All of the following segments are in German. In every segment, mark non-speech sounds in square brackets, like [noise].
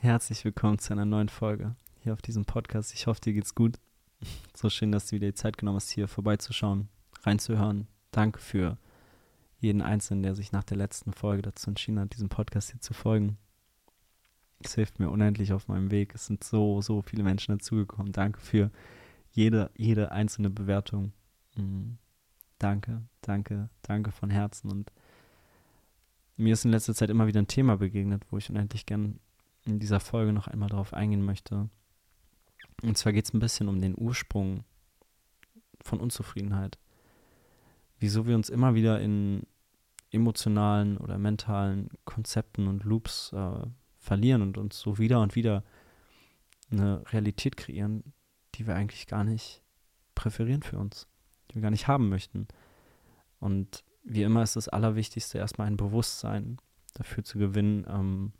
Herzlich willkommen zu einer neuen Folge hier auf diesem Podcast. Ich hoffe, dir geht's gut. So schön, dass du wieder die Zeit genommen hast, hier vorbeizuschauen, reinzuhören. Danke für jeden Einzelnen, der sich nach der letzten Folge dazu entschieden hat, diesem Podcast hier zu folgen. Es hilft mir unendlich auf meinem Weg. Es sind so, so viele Menschen dazugekommen. Danke für jede, jede einzelne Bewertung. Mhm. Danke, danke, danke von Herzen. Und mir ist in letzter Zeit immer wieder ein Thema begegnet, wo ich unendlich gern in dieser Folge noch einmal darauf eingehen möchte. Und zwar geht es ein bisschen um den Ursprung von Unzufriedenheit. Wieso wir uns immer wieder in emotionalen oder mentalen Konzepten und Loops äh, verlieren und uns so wieder und wieder eine Realität kreieren, die wir eigentlich gar nicht präferieren für uns, die wir gar nicht haben möchten. Und wie immer ist das Allerwichtigste erstmal ein Bewusstsein dafür zu gewinnen, ähm,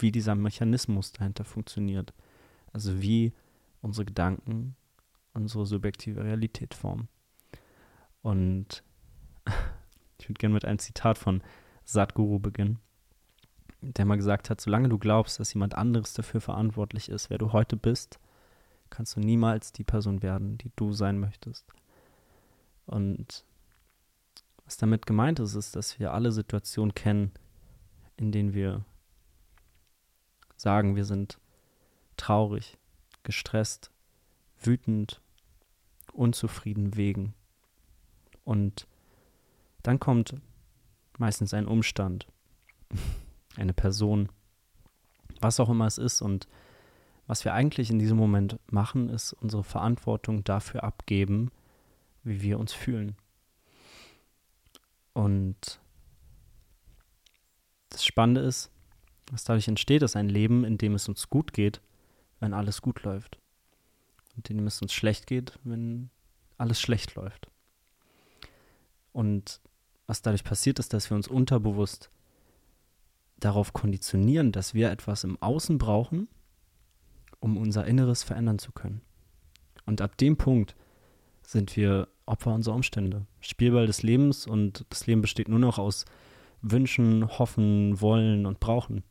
wie dieser Mechanismus dahinter funktioniert. Also wie unsere Gedanken unsere subjektive Realität formen. Und [laughs] ich würde gerne mit einem Zitat von Sadhguru beginnen, der mal gesagt hat, solange du glaubst, dass jemand anderes dafür verantwortlich ist, wer du heute bist, kannst du niemals die Person werden, die du sein möchtest. Und was damit gemeint ist, ist, dass wir alle Situationen kennen, in denen wir sagen, wir sind traurig, gestresst, wütend, unzufrieden wegen. Und dann kommt meistens ein Umstand, [laughs] eine Person, was auch immer es ist. Und was wir eigentlich in diesem Moment machen, ist unsere Verantwortung dafür abgeben, wie wir uns fühlen. Und das Spannende ist, was dadurch entsteht, ist ein Leben, in dem es uns gut geht, wenn alles gut läuft. Und in dem es uns schlecht geht, wenn alles schlecht läuft. Und was dadurch passiert, ist, dass wir uns unterbewusst darauf konditionieren, dass wir etwas im Außen brauchen, um unser Inneres verändern zu können. Und ab dem Punkt sind wir Opfer unserer Umstände, Spielball des Lebens und das Leben besteht nur noch aus Wünschen, Hoffen, Wollen und Brauchen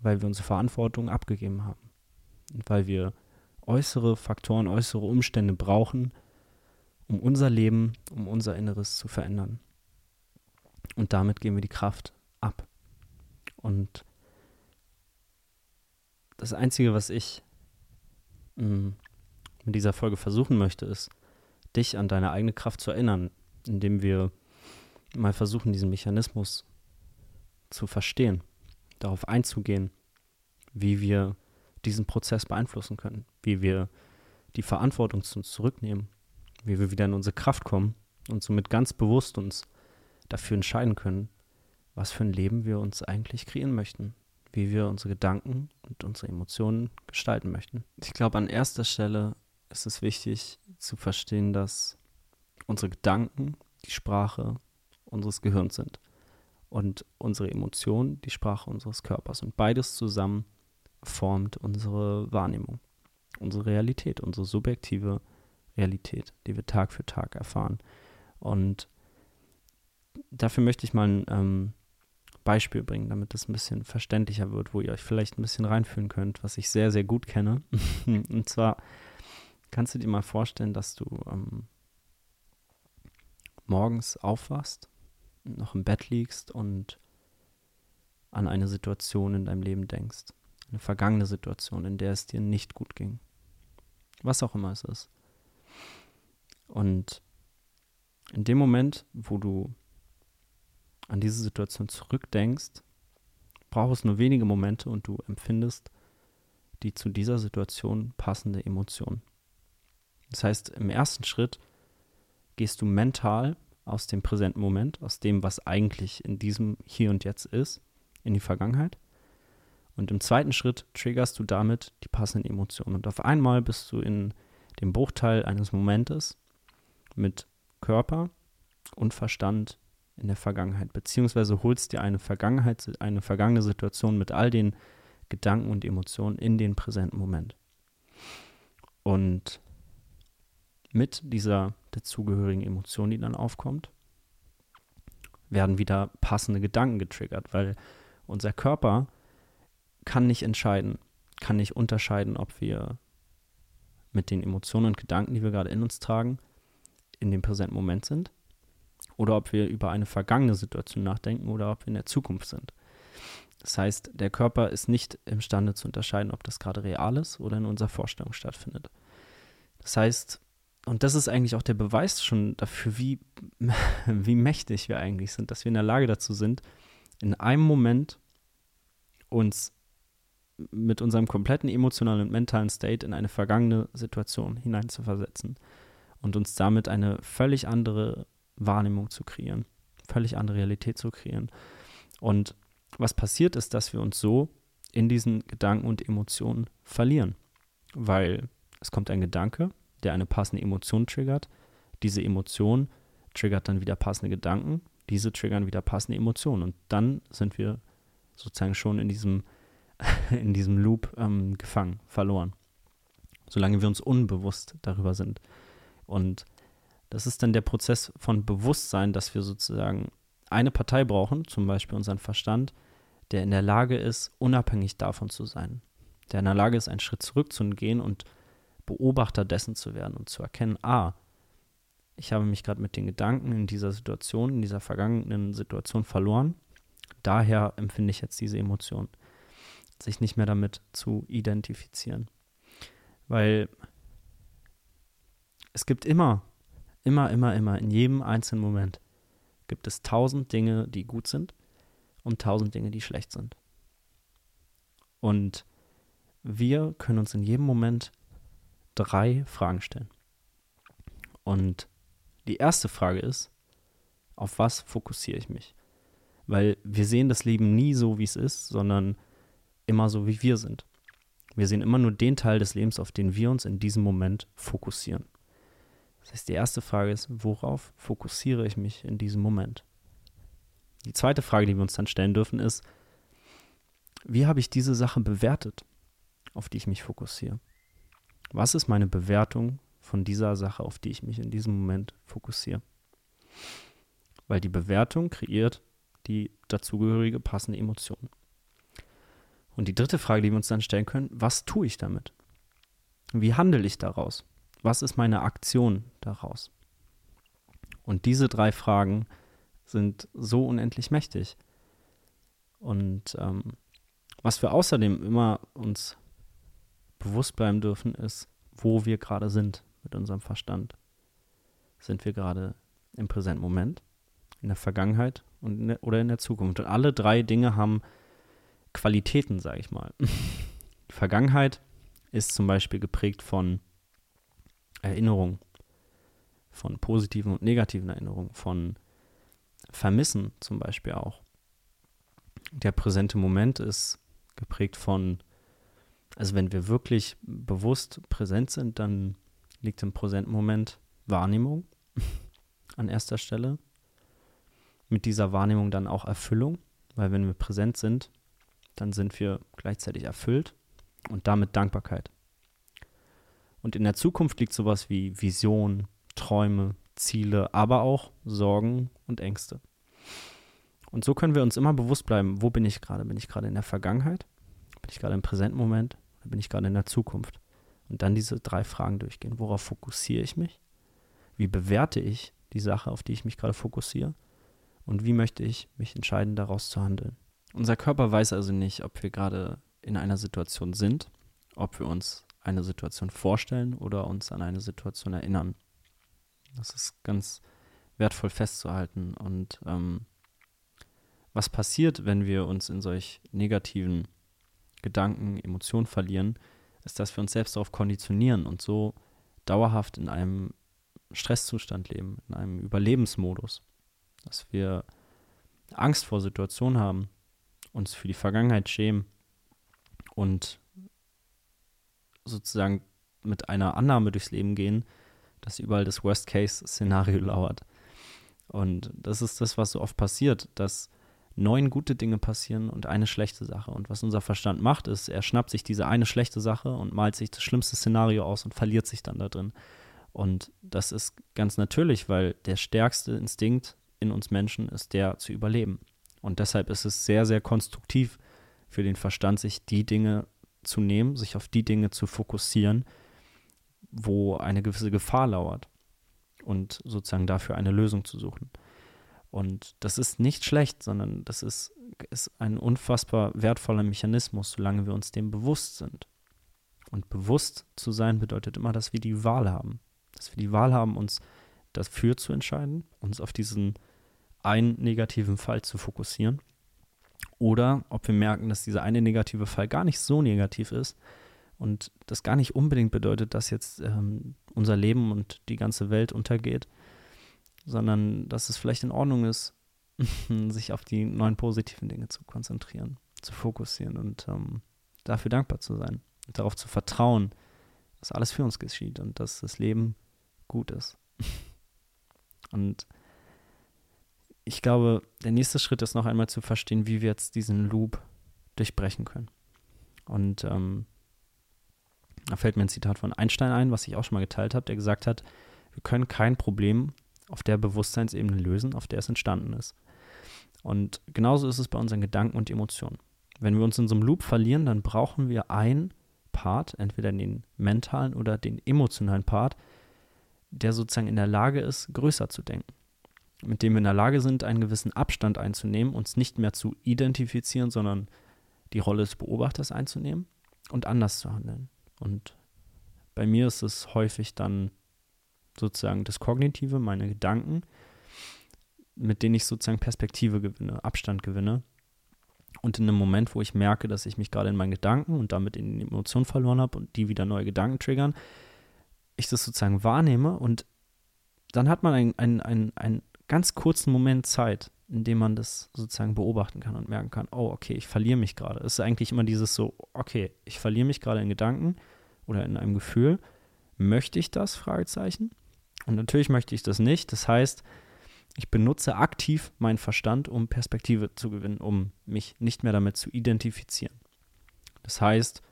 weil wir unsere Verantwortung abgegeben haben. Und weil wir äußere Faktoren, äußere Umstände brauchen, um unser Leben, um unser Inneres zu verändern. Und damit geben wir die Kraft ab. Und das Einzige, was ich mm, mit dieser Folge versuchen möchte, ist, dich an deine eigene Kraft zu erinnern, indem wir mal versuchen, diesen Mechanismus zu verstehen darauf einzugehen, wie wir diesen Prozess beeinflussen können, wie wir die Verantwortung zu uns zurücknehmen, wie wir wieder in unsere Kraft kommen und somit ganz bewusst uns dafür entscheiden können, was für ein Leben wir uns eigentlich kreieren möchten, wie wir unsere Gedanken und unsere Emotionen gestalten möchten. Ich glaube, an erster Stelle ist es wichtig zu verstehen, dass unsere Gedanken die Sprache unseres Gehirns sind und unsere Emotionen die Sprache unseres Körpers. Und beides zusammen formt unsere Wahrnehmung, unsere Realität, unsere subjektive Realität, die wir Tag für Tag erfahren. Und dafür möchte ich mal ein ähm, Beispiel bringen, damit es ein bisschen verständlicher wird, wo ihr euch vielleicht ein bisschen reinfühlen könnt, was ich sehr, sehr gut kenne. [laughs] Und zwar kannst du dir mal vorstellen, dass du ähm, morgens aufwachst noch im Bett liegst und an eine Situation in deinem Leben denkst. Eine vergangene Situation, in der es dir nicht gut ging. Was auch immer es ist. Und in dem Moment, wo du an diese Situation zurückdenkst, braucht es nur wenige Momente und du empfindest die zu dieser Situation passende Emotion. Das heißt, im ersten Schritt gehst du mental aus dem präsenten Moment, aus dem, was eigentlich in diesem Hier und Jetzt ist, in die Vergangenheit. Und im zweiten Schritt triggerst du damit die passenden Emotionen. Und auf einmal bist du in dem Bruchteil eines Momentes mit Körper und Verstand in der Vergangenheit, beziehungsweise holst dir eine Vergangenheit, eine vergangene Situation mit all den Gedanken und Emotionen in den präsenten Moment. Und mit dieser dazugehörigen Emotion, die dann aufkommt, werden wieder passende Gedanken getriggert, weil unser Körper kann nicht entscheiden, kann nicht unterscheiden, ob wir mit den Emotionen und Gedanken, die wir gerade in uns tragen, in dem präsenten Moment sind oder ob wir über eine vergangene Situation nachdenken oder ob wir in der Zukunft sind. Das heißt, der Körper ist nicht imstande zu unterscheiden, ob das gerade real ist oder in unserer Vorstellung stattfindet. Das heißt, und das ist eigentlich auch der Beweis schon dafür, wie, [laughs] wie mächtig wir eigentlich sind, dass wir in der Lage dazu sind, in einem Moment uns mit unserem kompletten emotionalen und mentalen State in eine vergangene Situation hineinzuversetzen und uns damit eine völlig andere Wahrnehmung zu kreieren, völlig andere Realität zu kreieren. Und was passiert ist, dass wir uns so in diesen Gedanken und Emotionen verlieren, weil es kommt ein Gedanke, der eine passende Emotion triggert. Diese Emotion triggert dann wieder passende Gedanken. Diese triggern wieder passende Emotionen. Und dann sind wir sozusagen schon in diesem, [laughs] in diesem Loop ähm, gefangen, verloren. Solange wir uns unbewusst darüber sind. Und das ist dann der Prozess von Bewusstsein, dass wir sozusagen eine Partei brauchen, zum Beispiel unseren Verstand, der in der Lage ist, unabhängig davon zu sein. Der in der Lage ist, einen Schritt zurückzugehen und Beobachter dessen zu werden und zu erkennen, ah, ich habe mich gerade mit den Gedanken in dieser Situation, in dieser vergangenen Situation verloren. Daher empfinde ich jetzt diese Emotion. Sich nicht mehr damit zu identifizieren. Weil es gibt immer, immer, immer, immer, in jedem einzelnen Moment gibt es tausend Dinge, die gut sind und tausend Dinge, die schlecht sind. Und wir können uns in jedem Moment drei Fragen stellen. Und die erste Frage ist, auf was fokussiere ich mich? Weil wir sehen das Leben nie so, wie es ist, sondern immer so, wie wir sind. Wir sehen immer nur den Teil des Lebens, auf den wir uns in diesem Moment fokussieren. Das heißt, die erste Frage ist, worauf fokussiere ich mich in diesem Moment? Die zweite Frage, die wir uns dann stellen dürfen, ist, wie habe ich diese Sache bewertet, auf die ich mich fokussiere? Was ist meine Bewertung von dieser Sache, auf die ich mich in diesem Moment fokussiere? Weil die Bewertung kreiert die dazugehörige passende Emotion. Und die dritte Frage, die wir uns dann stellen können, was tue ich damit? Wie handle ich daraus? Was ist meine Aktion daraus? Und diese drei Fragen sind so unendlich mächtig. Und ähm, was wir außerdem immer uns bewusst bleiben dürfen, ist, wo wir gerade sind mit unserem Verstand. Sind wir gerade im präsenten Moment, in der Vergangenheit und in der, oder in der Zukunft? Und alle drei Dinge haben Qualitäten, sage ich mal. Die [laughs] Vergangenheit ist zum Beispiel geprägt von Erinnerungen, von positiven und negativen Erinnerungen, von Vermissen zum Beispiel auch. Der präsente Moment ist geprägt von, also wenn wir wirklich bewusst präsent sind, dann liegt im präsenten Moment Wahrnehmung [laughs] an erster Stelle. Mit dieser Wahrnehmung dann auch Erfüllung, weil wenn wir präsent sind, dann sind wir gleichzeitig erfüllt und damit Dankbarkeit. Und in der Zukunft liegt sowas wie Vision, Träume, Ziele, aber auch Sorgen und Ängste. Und so können wir uns immer bewusst bleiben, wo bin ich gerade? Bin ich gerade in der Vergangenheit? Bin ich gerade im präsenten Moment? Oder bin ich gerade in der Zukunft? Und dann diese drei Fragen durchgehen. Worauf fokussiere ich mich? Wie bewerte ich die Sache, auf die ich mich gerade fokussiere? Und wie möchte ich mich entscheiden, daraus zu handeln? Unser Körper weiß also nicht, ob wir gerade in einer Situation sind, ob wir uns eine Situation vorstellen oder uns an eine Situation erinnern. Das ist ganz wertvoll festzuhalten. Und ähm, was passiert, wenn wir uns in solch negativen Gedanken, Emotionen verlieren, ist, dass wir uns selbst darauf konditionieren und so dauerhaft in einem Stresszustand leben, in einem Überlebensmodus. Dass wir Angst vor Situationen haben, uns für die Vergangenheit schämen und sozusagen mit einer Annahme durchs Leben gehen, dass überall das Worst-Case-Szenario [laughs] lauert. Und das ist das, was so oft passiert, dass neun gute Dinge passieren und eine schlechte Sache. Und was unser Verstand macht, ist, er schnappt sich diese eine schlechte Sache und malt sich das schlimmste Szenario aus und verliert sich dann da drin. Und das ist ganz natürlich, weil der stärkste Instinkt in uns Menschen ist der zu überleben. Und deshalb ist es sehr, sehr konstruktiv, für den Verstand, sich die Dinge zu nehmen, sich auf die Dinge zu fokussieren, wo eine gewisse Gefahr lauert und sozusagen dafür eine Lösung zu suchen. Und das ist nicht schlecht, sondern das ist, ist ein unfassbar wertvoller Mechanismus, solange wir uns dem bewusst sind. Und bewusst zu sein bedeutet immer, dass wir die Wahl haben. Dass wir die Wahl haben, uns dafür zu entscheiden, uns auf diesen einen negativen Fall zu fokussieren. Oder ob wir merken, dass dieser eine negative Fall gar nicht so negativ ist und das gar nicht unbedingt bedeutet, dass jetzt ähm, unser Leben und die ganze Welt untergeht, sondern dass es vielleicht in Ordnung ist, [laughs] sich auf die neuen positiven Dinge zu konzentrieren, zu fokussieren und ähm, dafür dankbar zu sein und darauf zu vertrauen, dass alles für uns geschieht und dass das Leben gut ist. [laughs] und ich glaube, der nächste Schritt ist noch einmal zu verstehen, wie wir jetzt diesen Loop durchbrechen können. Und ähm, da fällt mir ein Zitat von Einstein ein, was ich auch schon mal geteilt habe, der gesagt hat, wir können kein Problem auf der Bewusstseinsebene lösen, auf der es entstanden ist. Und genauso ist es bei unseren Gedanken und Emotionen. Wenn wir uns in so einem Loop verlieren, dann brauchen wir ein Part, entweder den mentalen oder den emotionalen Part, der sozusagen in der Lage ist, größer zu denken. Mit dem wir in der Lage sind, einen gewissen Abstand einzunehmen, uns nicht mehr zu identifizieren, sondern die Rolle des Beobachters einzunehmen und anders zu handeln. Und bei mir ist es häufig dann sozusagen das Kognitive, meine Gedanken, mit denen ich sozusagen Perspektive gewinne, Abstand gewinne. Und in einem Moment, wo ich merke, dass ich mich gerade in meinen Gedanken und damit in die Emotionen verloren habe und die wieder neue Gedanken triggern, ich das sozusagen wahrnehme und dann hat man einen, einen, einen, einen ganz kurzen Moment Zeit, in dem man das sozusagen beobachten kann und merken kann, oh, okay, ich verliere mich gerade. Es ist eigentlich immer dieses so, okay, ich verliere mich gerade in Gedanken oder in einem Gefühl. Möchte ich das? Fragezeichen. Und natürlich möchte ich das nicht. Das heißt, ich benutze aktiv meinen Verstand, um Perspektive zu gewinnen, um mich nicht mehr damit zu identifizieren. Das heißt,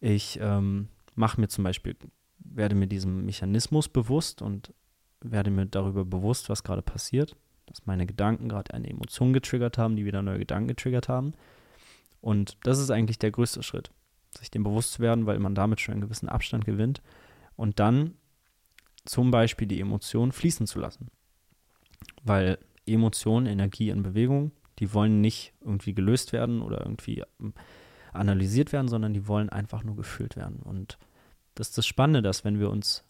ich ähm, mache mir zum Beispiel, werde mir diesem Mechanismus bewusst und werde mir darüber bewusst, was gerade passiert dass meine Gedanken gerade eine Emotion getriggert haben, die wieder neue Gedanken getriggert haben. Und das ist eigentlich der größte Schritt, sich dem bewusst zu werden, weil man damit schon einen gewissen Abstand gewinnt und dann zum Beispiel die Emotionen fließen zu lassen. Weil Emotionen, Energie in Bewegung, die wollen nicht irgendwie gelöst werden oder irgendwie ähm, analysiert werden, sondern die wollen einfach nur gefühlt werden. Und das ist das Spannende, dass wenn wir uns,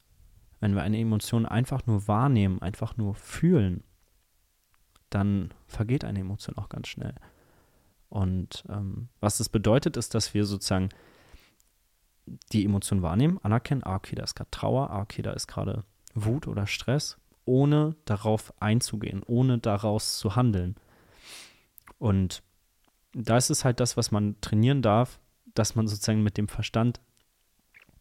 wenn wir eine Emotion einfach nur wahrnehmen, einfach nur fühlen, dann vergeht eine Emotion auch ganz schnell. Und ähm, was das bedeutet, ist, dass wir sozusagen die Emotion wahrnehmen, anerkennen, ah, okay, da ist gerade Trauer, ah, okay, da ist gerade Wut oder Stress, ohne darauf einzugehen, ohne daraus zu handeln. Und da ist es halt das, was man trainieren darf, dass man sozusagen mit dem Verstand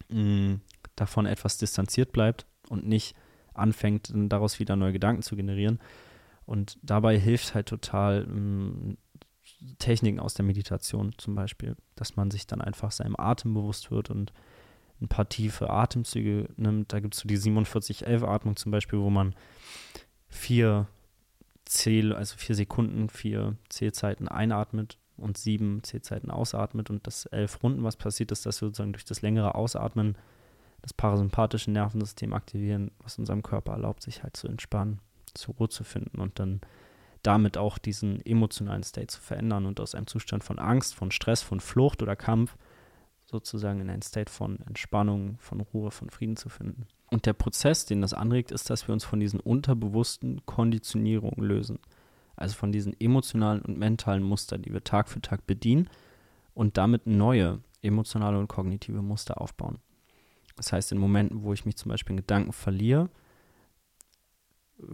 mh, mm, davon etwas distanziert bleibt und nicht anfängt, daraus wieder neue Gedanken zu generieren, und dabei hilft halt total ähm, Techniken aus der Meditation zum Beispiel, dass man sich dann einfach seinem Atem bewusst wird und ein paar tiefe Atemzüge nimmt. Da gibt es so die 47-11-Atmung zum Beispiel, wo man vier Zähl, also vier Sekunden, vier Zählzeiten einatmet und sieben Zählzeiten ausatmet und das elf Runden, was passiert ist, dass wir sozusagen durch das längere Ausatmen das parasympathische Nervensystem aktivieren, was unserem Körper erlaubt, sich halt zu entspannen zur Ruhe zu finden und dann damit auch diesen emotionalen State zu verändern und aus einem Zustand von Angst, von Stress, von Flucht oder Kampf sozusagen in einen State von Entspannung, von Ruhe, von Frieden zu finden. Und der Prozess, den das anregt, ist, dass wir uns von diesen unterbewussten Konditionierungen lösen. Also von diesen emotionalen und mentalen Mustern, die wir Tag für Tag bedienen und damit neue emotionale und kognitive Muster aufbauen. Das heißt, in Momenten, wo ich mich zum Beispiel in Gedanken verliere,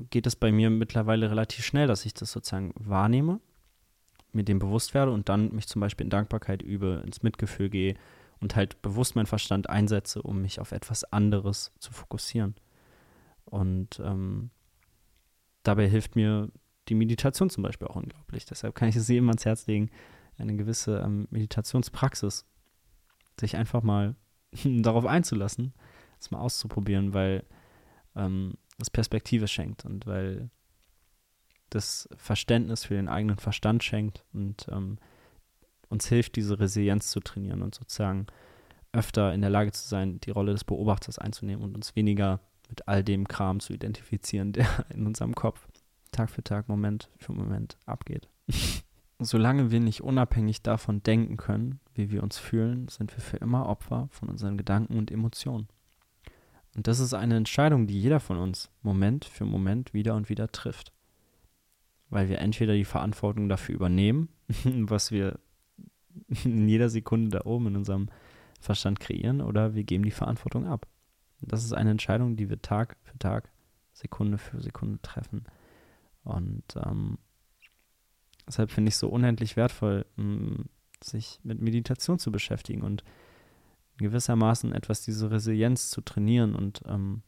geht es bei mir mittlerweile relativ schnell, dass ich das sozusagen wahrnehme, mir dem bewusst werde und dann mich zum Beispiel in Dankbarkeit übe, ins Mitgefühl gehe und halt bewusst meinen Verstand einsetze, um mich auf etwas anderes zu fokussieren. Und ähm, dabei hilft mir die Meditation zum Beispiel auch unglaublich. Deshalb kann ich es jedem ans Herz legen, eine gewisse ähm, Meditationspraxis, sich einfach mal [laughs] darauf einzulassen, es mal auszuprobieren, weil ähm, das Perspektive schenkt und weil das Verständnis für den eigenen Verstand schenkt und ähm, uns hilft, diese Resilienz zu trainieren und sozusagen öfter in der Lage zu sein, die Rolle des Beobachters einzunehmen und uns weniger mit all dem Kram zu identifizieren, [laughs] der in unserem Kopf Tag für Tag, Moment für Moment abgeht. [laughs] Solange wir nicht unabhängig davon denken können, wie wir uns fühlen, sind wir für immer Opfer von unseren Gedanken und Emotionen. Und das ist eine Entscheidung, die jeder von uns Moment für Moment wieder und wieder trifft. Weil wir entweder die Verantwortung dafür übernehmen, [laughs] was wir [laughs] in jeder Sekunde da oben in unserem Verstand kreieren, oder wir geben die Verantwortung ab. Das ist eine Entscheidung, die wir Tag für Tag, Sekunde für Sekunde treffen. Und ähm, deshalb finde ich es so unendlich wertvoll, mh, sich mit Meditation zu beschäftigen und gewissermaßen etwas diese Resilienz zu trainieren. Und ähm,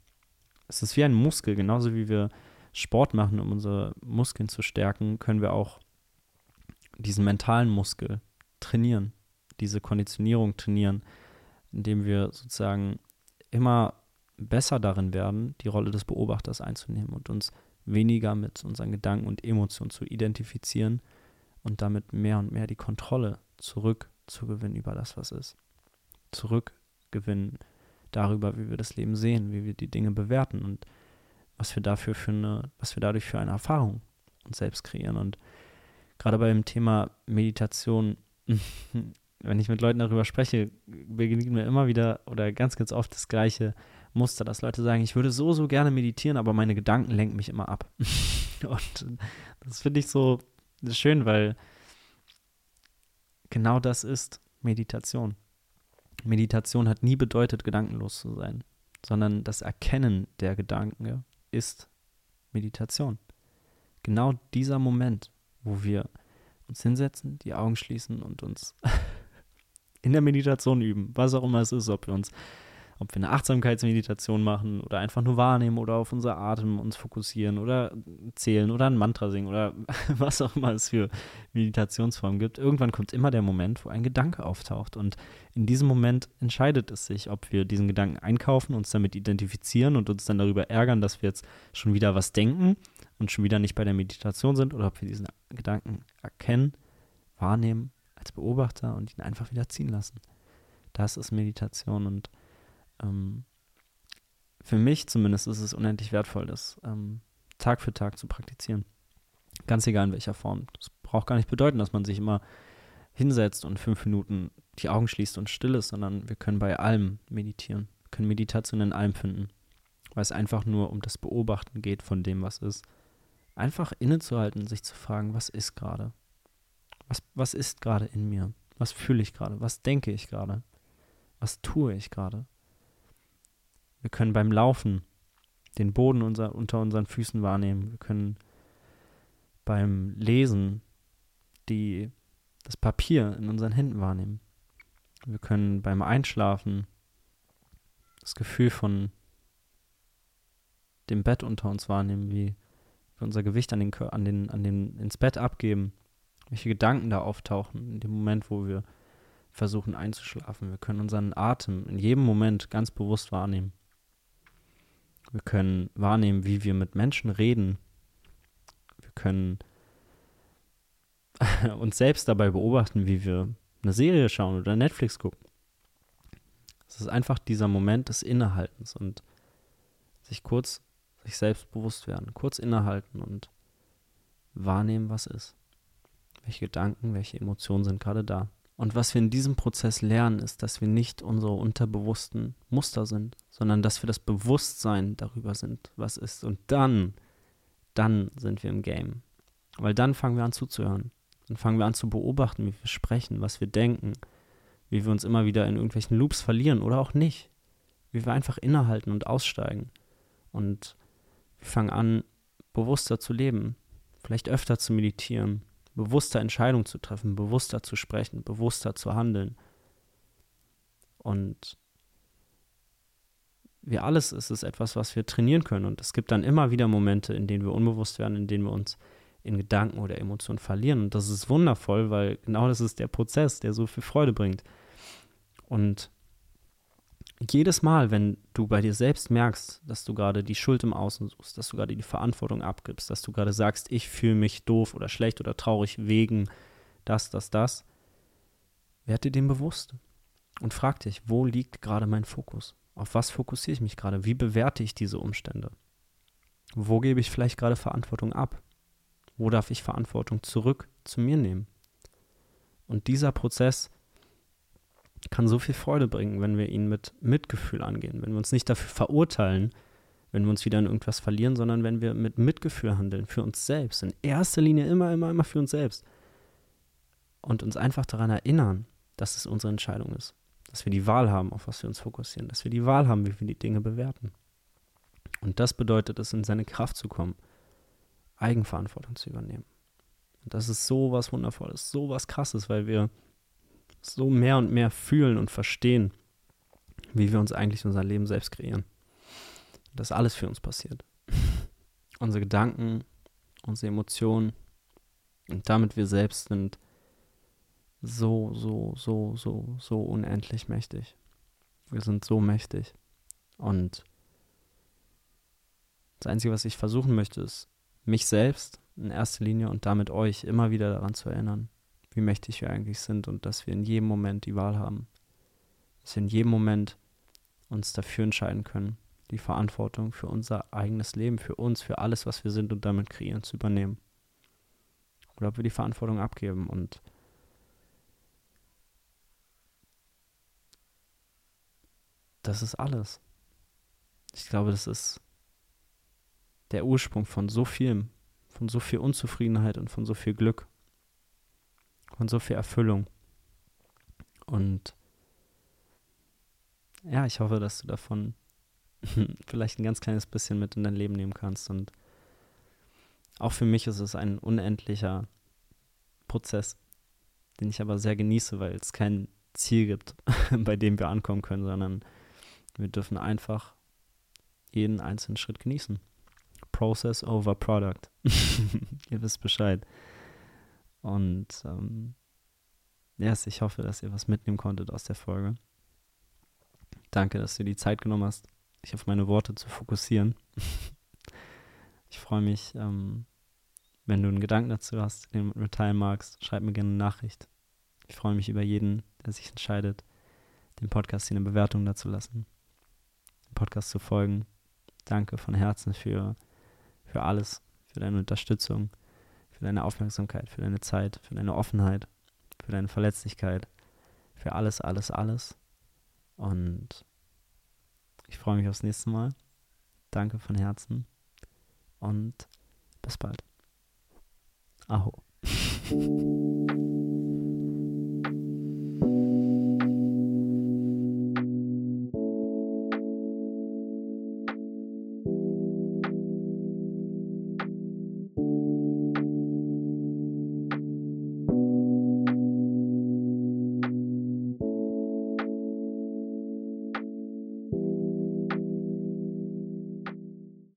es ist wie ein Muskel, genauso wie wir Sport machen, um unsere Muskeln zu stärken, können wir auch diesen mentalen Muskel trainieren, diese Konditionierung trainieren, indem wir sozusagen immer besser darin werden, die Rolle des Beobachters einzunehmen und uns weniger mit unseren Gedanken und Emotionen zu identifizieren und damit mehr und mehr die Kontrolle zurückzugewinnen über das, was ist. Zurückgewinnen darüber, wie wir das Leben sehen, wie wir die Dinge bewerten und was wir dafür für eine, was wir dadurch für eine Erfahrung uns selbst kreieren. Und gerade beim Thema Meditation, [laughs] wenn ich mit Leuten darüber spreche, begegnet mir immer wieder oder ganz, ganz oft das gleiche Muster, dass Leute sagen, ich würde so, so gerne meditieren, aber meine Gedanken lenken mich immer ab. [laughs] Und das finde ich so schön, weil genau das ist Meditation. Meditation hat nie bedeutet, gedankenlos zu sein, sondern das Erkennen der Gedanken ist Meditation. Genau dieser Moment, wo wir uns hinsetzen, die Augen schließen und uns [laughs] in der Meditation üben, was auch immer es ist, ob wir uns ob wir eine Achtsamkeitsmeditation machen oder einfach nur wahrnehmen oder auf unser Atem uns fokussieren oder zählen oder ein Mantra singen oder [laughs] was auch immer es für Meditationsformen gibt. Irgendwann kommt immer der Moment, wo ein Gedanke auftaucht und in diesem Moment entscheidet es sich, ob wir diesen Gedanken einkaufen, uns damit identifizieren und uns dann darüber ärgern, dass wir jetzt schon wieder was denken und schon wieder nicht bei der Meditation sind oder ob wir diesen Gedanken erkennen, wahrnehmen als Beobachter und ihn einfach wieder ziehen lassen. Das ist Meditation und ähm, für mich zumindest ist es unendlich wertvoll, das ähm, Tag für Tag zu praktizieren. Ganz egal in welcher Form. Das braucht gar nicht bedeuten, dass man sich immer hinsetzt und fünf Minuten die Augen schließt und still ist, sondern wir können bei allem meditieren. Wir können Meditation in allem finden, weil es einfach nur um das Beobachten geht von dem, was ist. Einfach innezuhalten, sich zu fragen, was ist gerade? Was, was ist gerade in mir? Was fühle ich gerade? Was denke ich gerade? Was tue ich gerade? Wir können beim Laufen den Boden unser, unter unseren Füßen wahrnehmen. Wir können beim Lesen die, das Papier in unseren Händen wahrnehmen. Wir können beim Einschlafen das Gefühl von dem Bett unter uns wahrnehmen, wie wir unser Gewicht an den, an den, an den, ins Bett abgeben, welche Gedanken da auftauchen in dem Moment, wo wir versuchen einzuschlafen. Wir können unseren Atem in jedem Moment ganz bewusst wahrnehmen. Wir können wahrnehmen, wie wir mit Menschen reden. Wir können [laughs] uns selbst dabei beobachten, wie wir eine Serie schauen oder Netflix gucken. Es ist einfach dieser Moment des Innehaltens und sich kurz sich selbst bewusst werden, kurz innehalten und wahrnehmen, was ist. Welche Gedanken, welche Emotionen sind gerade da. Und was wir in diesem Prozess lernen, ist, dass wir nicht unsere unterbewussten Muster sind, sondern dass wir das Bewusstsein darüber sind, was ist. Und dann, dann sind wir im Game. Weil dann fangen wir an zuzuhören. Dann fangen wir an zu beobachten, wie wir sprechen, was wir denken, wie wir uns immer wieder in irgendwelchen Loops verlieren oder auch nicht. Wie wir einfach innehalten und aussteigen. Und wir fangen an, bewusster zu leben, vielleicht öfter zu meditieren, bewusster Entscheidungen zu treffen, bewusster zu sprechen, bewusster zu handeln. Und wie alles ist es etwas, was wir trainieren können. Und es gibt dann immer wieder Momente, in denen wir unbewusst werden, in denen wir uns in Gedanken oder Emotionen verlieren. Und das ist wundervoll, weil genau das ist der Prozess, der so viel Freude bringt. Und jedes Mal, wenn du bei dir selbst merkst, dass du gerade die Schuld im Außen suchst, dass du gerade die Verantwortung abgibst, dass du gerade sagst, ich fühle mich doof oder schlecht oder traurig wegen das, das, das, werd dir dem bewusst und frag dich, wo liegt gerade mein Fokus? Auf was fokussiere ich mich gerade? Wie bewerte ich diese Umstände? Wo gebe ich vielleicht gerade Verantwortung ab? Wo darf ich Verantwortung zurück zu mir nehmen? Und dieser Prozess kann so viel Freude bringen, wenn wir ihn mit Mitgefühl angehen, wenn wir uns nicht dafür verurteilen, wenn wir uns wieder in irgendwas verlieren, sondern wenn wir mit Mitgefühl handeln, für uns selbst, in erster Linie immer, immer, immer für uns selbst. Und uns einfach daran erinnern, dass es unsere Entscheidung ist, dass wir die Wahl haben, auf was wir uns fokussieren, dass wir die Wahl haben, wie wir die Dinge bewerten. Und das bedeutet es, in seine Kraft zu kommen, Eigenverantwortung zu übernehmen. Und das ist so was Wundervolles, so was Krasses, weil wir so mehr und mehr fühlen und verstehen, wie wir uns eigentlich unser Leben selbst kreieren. Dass alles für uns passiert. [laughs] unsere Gedanken, unsere Emotionen und damit wir selbst sind so, so, so, so, so unendlich mächtig. Wir sind so mächtig. Und das Einzige, was ich versuchen möchte, ist, mich selbst in erster Linie und damit euch immer wieder daran zu erinnern, wie mächtig wir eigentlich sind und dass wir in jedem Moment die Wahl haben. Dass wir in jedem Moment uns dafür entscheiden können, die Verantwortung für unser eigenes Leben, für uns, für alles, was wir sind und damit kreieren, zu übernehmen. Oder ob wir die Verantwortung abgeben und das ist alles. Ich glaube, das ist der Ursprung von so vielem, von so viel Unzufriedenheit und von so viel Glück, von so viel Erfüllung. Und ja, ich hoffe, dass du davon [laughs] vielleicht ein ganz kleines bisschen mit in dein Leben nehmen kannst. Und auch für mich ist es ein unendlicher Prozess, den ich aber sehr genieße, weil es kein Ziel gibt, [laughs] bei dem wir ankommen können, sondern wir dürfen einfach jeden einzelnen Schritt genießen. Process over Product. [laughs] ihr wisst Bescheid. Und ähm, yes, ich hoffe, dass ihr was mitnehmen konntet aus der Folge. Danke, dass du die Zeit genommen hast, dich auf meine Worte zu fokussieren. [laughs] ich freue mich, ähm, wenn du einen Gedanken dazu hast, den du mitteilen magst, schreib mir gerne eine Nachricht. Ich freue mich über jeden, der sich entscheidet, den Podcast hier eine Bewertung dazu lassen, dem Podcast zu folgen. Danke von Herzen für für alles, für deine Unterstützung, für deine Aufmerksamkeit, für deine Zeit, für deine Offenheit, für deine Verletzlichkeit, für alles, alles, alles. Und ich freue mich aufs nächste Mal. Danke von Herzen und bis bald. Aho. [laughs]